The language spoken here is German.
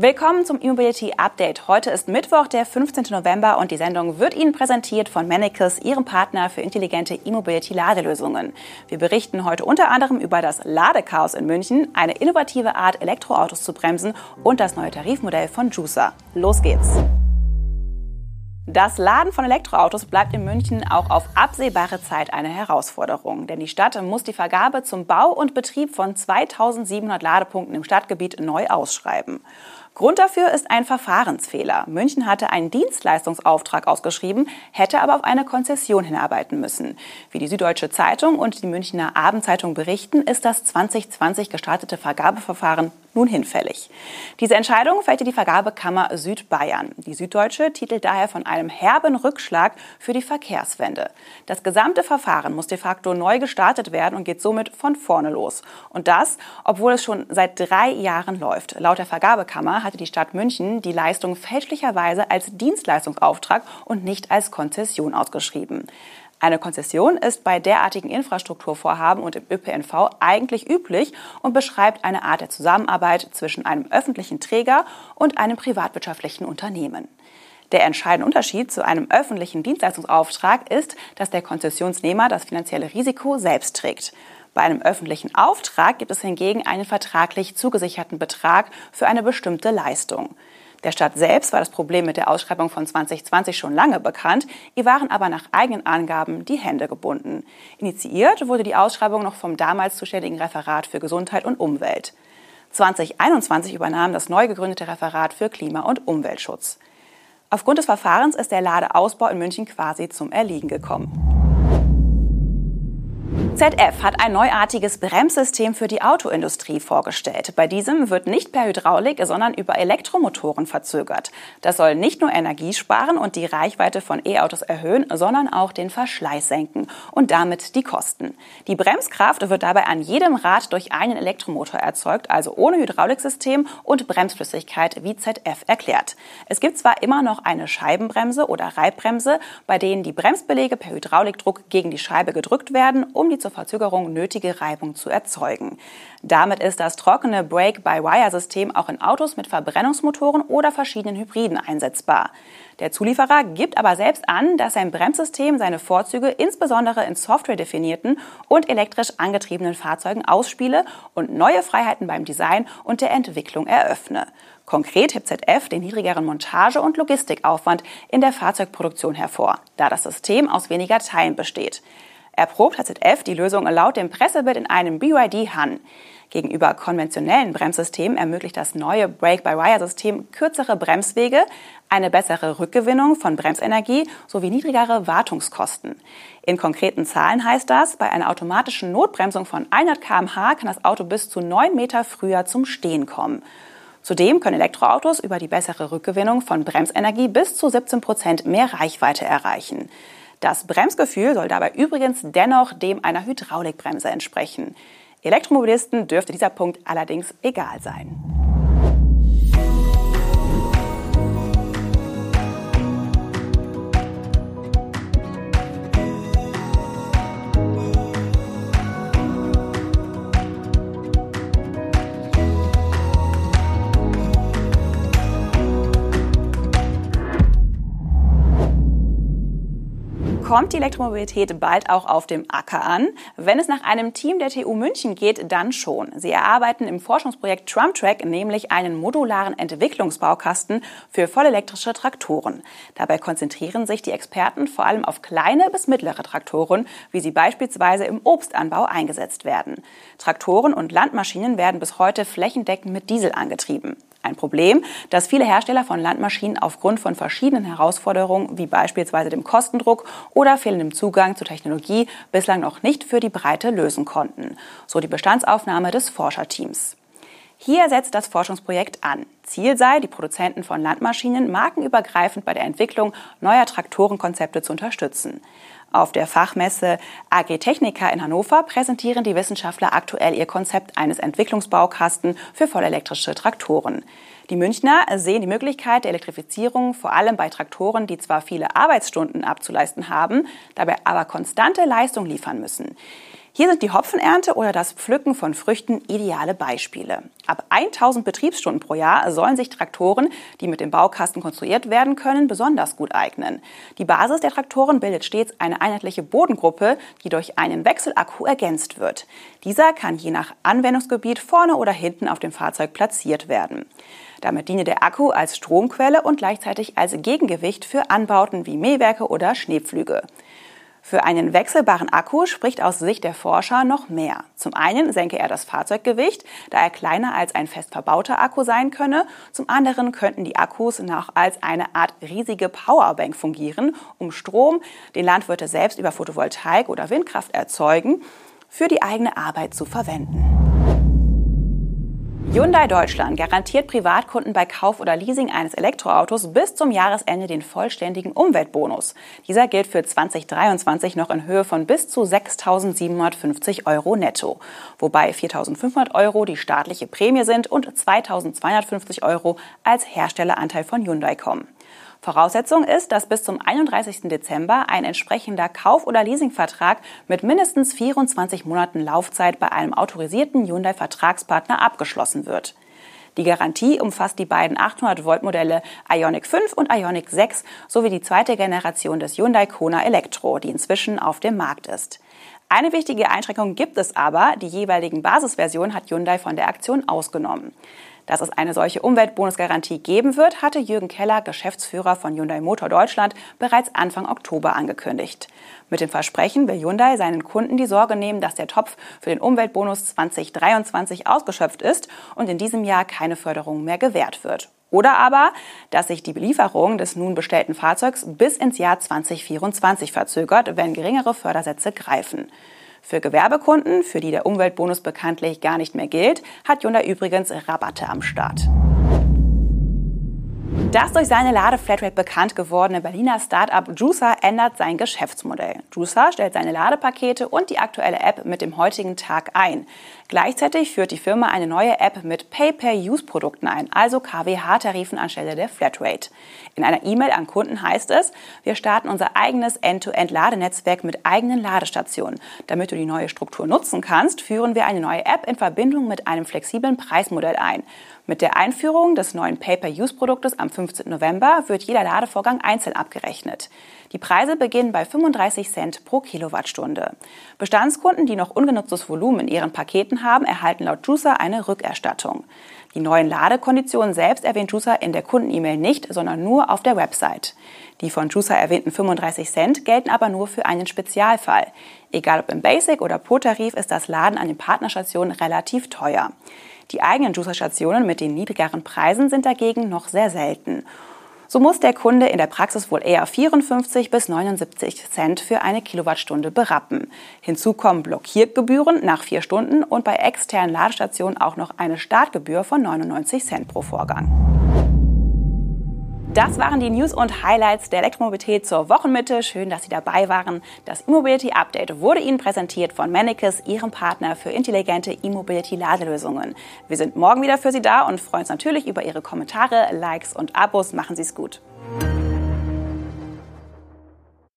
Willkommen zum E-Mobility Update. Heute ist Mittwoch, der 15. November und die Sendung wird Ihnen präsentiert von Mannekes, Ihrem Partner für intelligente E-Mobility Ladelösungen. Wir berichten heute unter anderem über das Ladechaos in München, eine innovative Art, Elektroautos zu bremsen und das neue Tarifmodell von Juicer. Los geht's! Das Laden von Elektroautos bleibt in München auch auf absehbare Zeit eine Herausforderung, denn die Stadt muss die Vergabe zum Bau und Betrieb von 2700 Ladepunkten im Stadtgebiet neu ausschreiben. Grund dafür ist ein Verfahrensfehler. München hatte einen Dienstleistungsauftrag ausgeschrieben, hätte aber auf eine Konzession hinarbeiten müssen. Wie die Süddeutsche Zeitung und die Münchner Abendzeitung berichten, ist das 2020 gestartete Vergabeverfahren nun hinfällig. Diese Entscheidung fällte die Vergabekammer Südbayern. Die Süddeutsche titelt daher von einem herben Rückschlag für die Verkehrswende. Das gesamte Verfahren muss de facto neu gestartet werden und geht somit von vorne los. Und das, obwohl es schon seit drei Jahren läuft. Laut der Vergabekammer hatte die Stadt München die Leistung fälschlicherweise als Dienstleistungsauftrag und nicht als Konzession ausgeschrieben. Eine Konzession ist bei derartigen Infrastrukturvorhaben und im ÖPNV eigentlich üblich und beschreibt eine Art der Zusammenarbeit zwischen einem öffentlichen Träger und einem privatwirtschaftlichen Unternehmen. Der entscheidende Unterschied zu einem öffentlichen Dienstleistungsauftrag ist, dass der Konzessionsnehmer das finanzielle Risiko selbst trägt. Bei einem öffentlichen Auftrag gibt es hingegen einen vertraglich zugesicherten Betrag für eine bestimmte Leistung. Der Stadt selbst war das Problem mit der Ausschreibung von 2020 schon lange bekannt. Ihr waren aber nach eigenen Angaben die Hände gebunden. Initiiert wurde die Ausschreibung noch vom damals zuständigen Referat für Gesundheit und Umwelt. 2021 übernahm das neu gegründete Referat für Klima- und Umweltschutz. Aufgrund des Verfahrens ist der Ladeausbau in München quasi zum Erliegen gekommen. ZF hat ein neuartiges Bremssystem für die Autoindustrie vorgestellt. Bei diesem wird nicht per Hydraulik, sondern über Elektromotoren verzögert. Das soll nicht nur Energie sparen und die Reichweite von E-Autos erhöhen, sondern auch den Verschleiß senken und damit die Kosten. Die Bremskraft wird dabei an jedem Rad durch einen Elektromotor erzeugt, also ohne Hydrauliksystem und Bremsflüssigkeit, wie ZF erklärt. Es gibt zwar immer noch eine Scheibenbremse oder Reibbremse, bei denen die Bremsbelege per Hydraulikdruck gegen die Scheibe gedrückt werden, um die zur Verzögerung nötige Reibung zu erzeugen. Damit ist das trockene Brake-by-Wire-System auch in Autos mit Verbrennungsmotoren oder verschiedenen Hybriden einsetzbar. Der Zulieferer gibt aber selbst an, dass sein Bremssystem seine Vorzüge insbesondere in software-definierten und elektrisch angetriebenen Fahrzeugen ausspiele und neue Freiheiten beim Design und der Entwicklung eröffne. Konkret hebt ZF den niedrigeren Montage- und Logistikaufwand in der Fahrzeugproduktion hervor, da das System aus weniger Teilen besteht erprobt HZF die Lösung laut dem Pressebild in einem BYD Han. Gegenüber konventionellen Bremssystemen ermöglicht das neue Brake-by-Wire-System kürzere Bremswege, eine bessere Rückgewinnung von Bremsenergie sowie niedrigere Wartungskosten. In konkreten Zahlen heißt das, bei einer automatischen Notbremsung von 100 km/h kann das Auto bis zu 9 Meter früher zum Stehen kommen. Zudem können Elektroautos über die bessere Rückgewinnung von Bremsenergie bis zu 17 Prozent mehr Reichweite erreichen. Das Bremsgefühl soll dabei übrigens dennoch dem einer Hydraulikbremse entsprechen. Elektromobilisten dürfte dieser Punkt allerdings egal sein. Kommt die Elektromobilität bald auch auf dem Acker an? Wenn es nach einem Team der TU München geht, dann schon. Sie erarbeiten im Forschungsprojekt Trumptrack nämlich einen modularen Entwicklungsbaukasten für vollelektrische Traktoren. Dabei konzentrieren sich die Experten vor allem auf kleine bis mittlere Traktoren, wie sie beispielsweise im Obstanbau eingesetzt werden. Traktoren und Landmaschinen werden bis heute flächendeckend mit Diesel angetrieben. Ein Problem, das viele Hersteller von Landmaschinen aufgrund von verschiedenen Herausforderungen wie beispielsweise dem Kostendruck oder fehlendem Zugang zur Technologie bislang noch nicht für die Breite lösen konnten, so die Bestandsaufnahme des Forscherteams. Hier setzt das Forschungsprojekt an. Ziel sei, die Produzenten von Landmaschinen markenübergreifend bei der Entwicklung neuer Traktorenkonzepte zu unterstützen. Auf der Fachmesse Agritechnica in Hannover präsentieren die Wissenschaftler aktuell ihr Konzept eines Entwicklungsbaukasten für vollelektrische Traktoren. Die Münchner sehen die Möglichkeit der Elektrifizierung vor allem bei Traktoren, die zwar viele Arbeitsstunden abzuleisten haben, dabei aber konstante Leistung liefern müssen. Hier sind die Hopfenernte oder das Pflücken von Früchten ideale Beispiele. Ab 1000 Betriebsstunden pro Jahr sollen sich Traktoren, die mit dem Baukasten konstruiert werden können, besonders gut eignen. Die Basis der Traktoren bildet stets eine einheitliche Bodengruppe, die durch einen Wechselakku ergänzt wird. Dieser kann je nach Anwendungsgebiet vorne oder hinten auf dem Fahrzeug platziert werden. Damit diene der Akku als Stromquelle und gleichzeitig als Gegengewicht für Anbauten wie Mähwerke oder Schneepflüge. Für einen wechselbaren Akku spricht aus Sicht der Forscher noch mehr. Zum einen senke er das Fahrzeuggewicht, da er kleiner als ein fest verbauter Akku sein könne. Zum anderen könnten die Akkus noch als eine Art riesige Powerbank fungieren, um Strom, den Landwirte selbst über Photovoltaik oder Windkraft erzeugen, für die eigene Arbeit zu verwenden. Hyundai Deutschland garantiert Privatkunden bei Kauf oder Leasing eines Elektroautos bis zum Jahresende den vollständigen Umweltbonus. Dieser gilt für 2023 noch in Höhe von bis zu 6.750 Euro netto, wobei 4.500 Euro die staatliche Prämie sind und 2.250 Euro als Herstelleranteil von Hyundai kommen. Voraussetzung ist, dass bis zum 31. Dezember ein entsprechender Kauf- oder Leasingvertrag mit mindestens 24 Monaten Laufzeit bei einem autorisierten Hyundai-Vertragspartner abgeschlossen wird. Die Garantie umfasst die beiden 800-Volt-Modelle Ioniq 5 und Ioniq 6 sowie die zweite Generation des Hyundai Kona Elektro, die inzwischen auf dem Markt ist. Eine wichtige Einschränkung gibt es aber. Die jeweiligen Basisversionen hat Hyundai von der Aktion ausgenommen. Dass es eine solche Umweltbonusgarantie geben wird, hatte Jürgen Keller, Geschäftsführer von Hyundai Motor Deutschland, bereits Anfang Oktober angekündigt. Mit dem Versprechen will Hyundai seinen Kunden die Sorge nehmen, dass der Topf für den Umweltbonus 2023 ausgeschöpft ist und in diesem Jahr keine Förderung mehr gewährt wird. Oder aber, dass sich die Belieferung des nun bestellten Fahrzeugs bis ins Jahr 2024 verzögert, wenn geringere Fördersätze greifen. Für Gewerbekunden, für die der Umweltbonus bekanntlich gar nicht mehr gilt, hat Hyundai übrigens Rabatte am Start. Das durch seine Ladeflatrate bekannt gewordene Berliner Startup Juicer ändert sein Geschäftsmodell. Juicer stellt seine Ladepakete und die aktuelle App mit dem heutigen Tag ein. Gleichzeitig führt die Firma eine neue App mit Pay-Per-Use-Produkten ein, also KWH-Tarifen anstelle der Flatrate. In einer E-Mail an Kunden heißt es, wir starten unser eigenes End-to-End-Ladenetzwerk mit eigenen Ladestationen. Damit du die neue Struktur nutzen kannst, führen wir eine neue App in Verbindung mit einem flexiblen Preismodell ein. Mit der Einführung des neuen Pay-Per-Use-Produktes am 15. November wird jeder Ladevorgang einzeln abgerechnet. Die Preise beginnen bei 35 Cent pro Kilowattstunde. Bestandskunden, die noch ungenutztes Volumen in ihren Paketen haben, erhalten laut Juicer eine Rückerstattung. Die neuen Ladekonditionen selbst erwähnt Juicer in der Kunden-E-Mail nicht, sondern nur auf der Website. Die von Juicer erwähnten 35 Cent gelten aber nur für einen Spezialfall. Egal ob im Basic- oder Pro-Tarif ist das Laden an den Partnerstationen relativ teuer. Die eigenen Juicer-Stationen mit den niedrigeren Preisen sind dagegen noch sehr selten. So muss der Kunde in der Praxis wohl eher 54 bis 79 Cent für eine Kilowattstunde berappen. Hinzu kommen Blockiergebühren nach vier Stunden und bei externen Ladestationen auch noch eine Startgebühr von 99 Cent pro Vorgang. Das waren die News und Highlights der Elektromobilität zur Wochenmitte. Schön, dass Sie dabei waren. Das E-Mobility Update wurde Ihnen präsentiert von Mannekes, Ihrem Partner für intelligente E-Mobility-Ladelösungen. Wir sind morgen wieder für Sie da und freuen uns natürlich über Ihre Kommentare, Likes und Abos. Machen Sie es gut.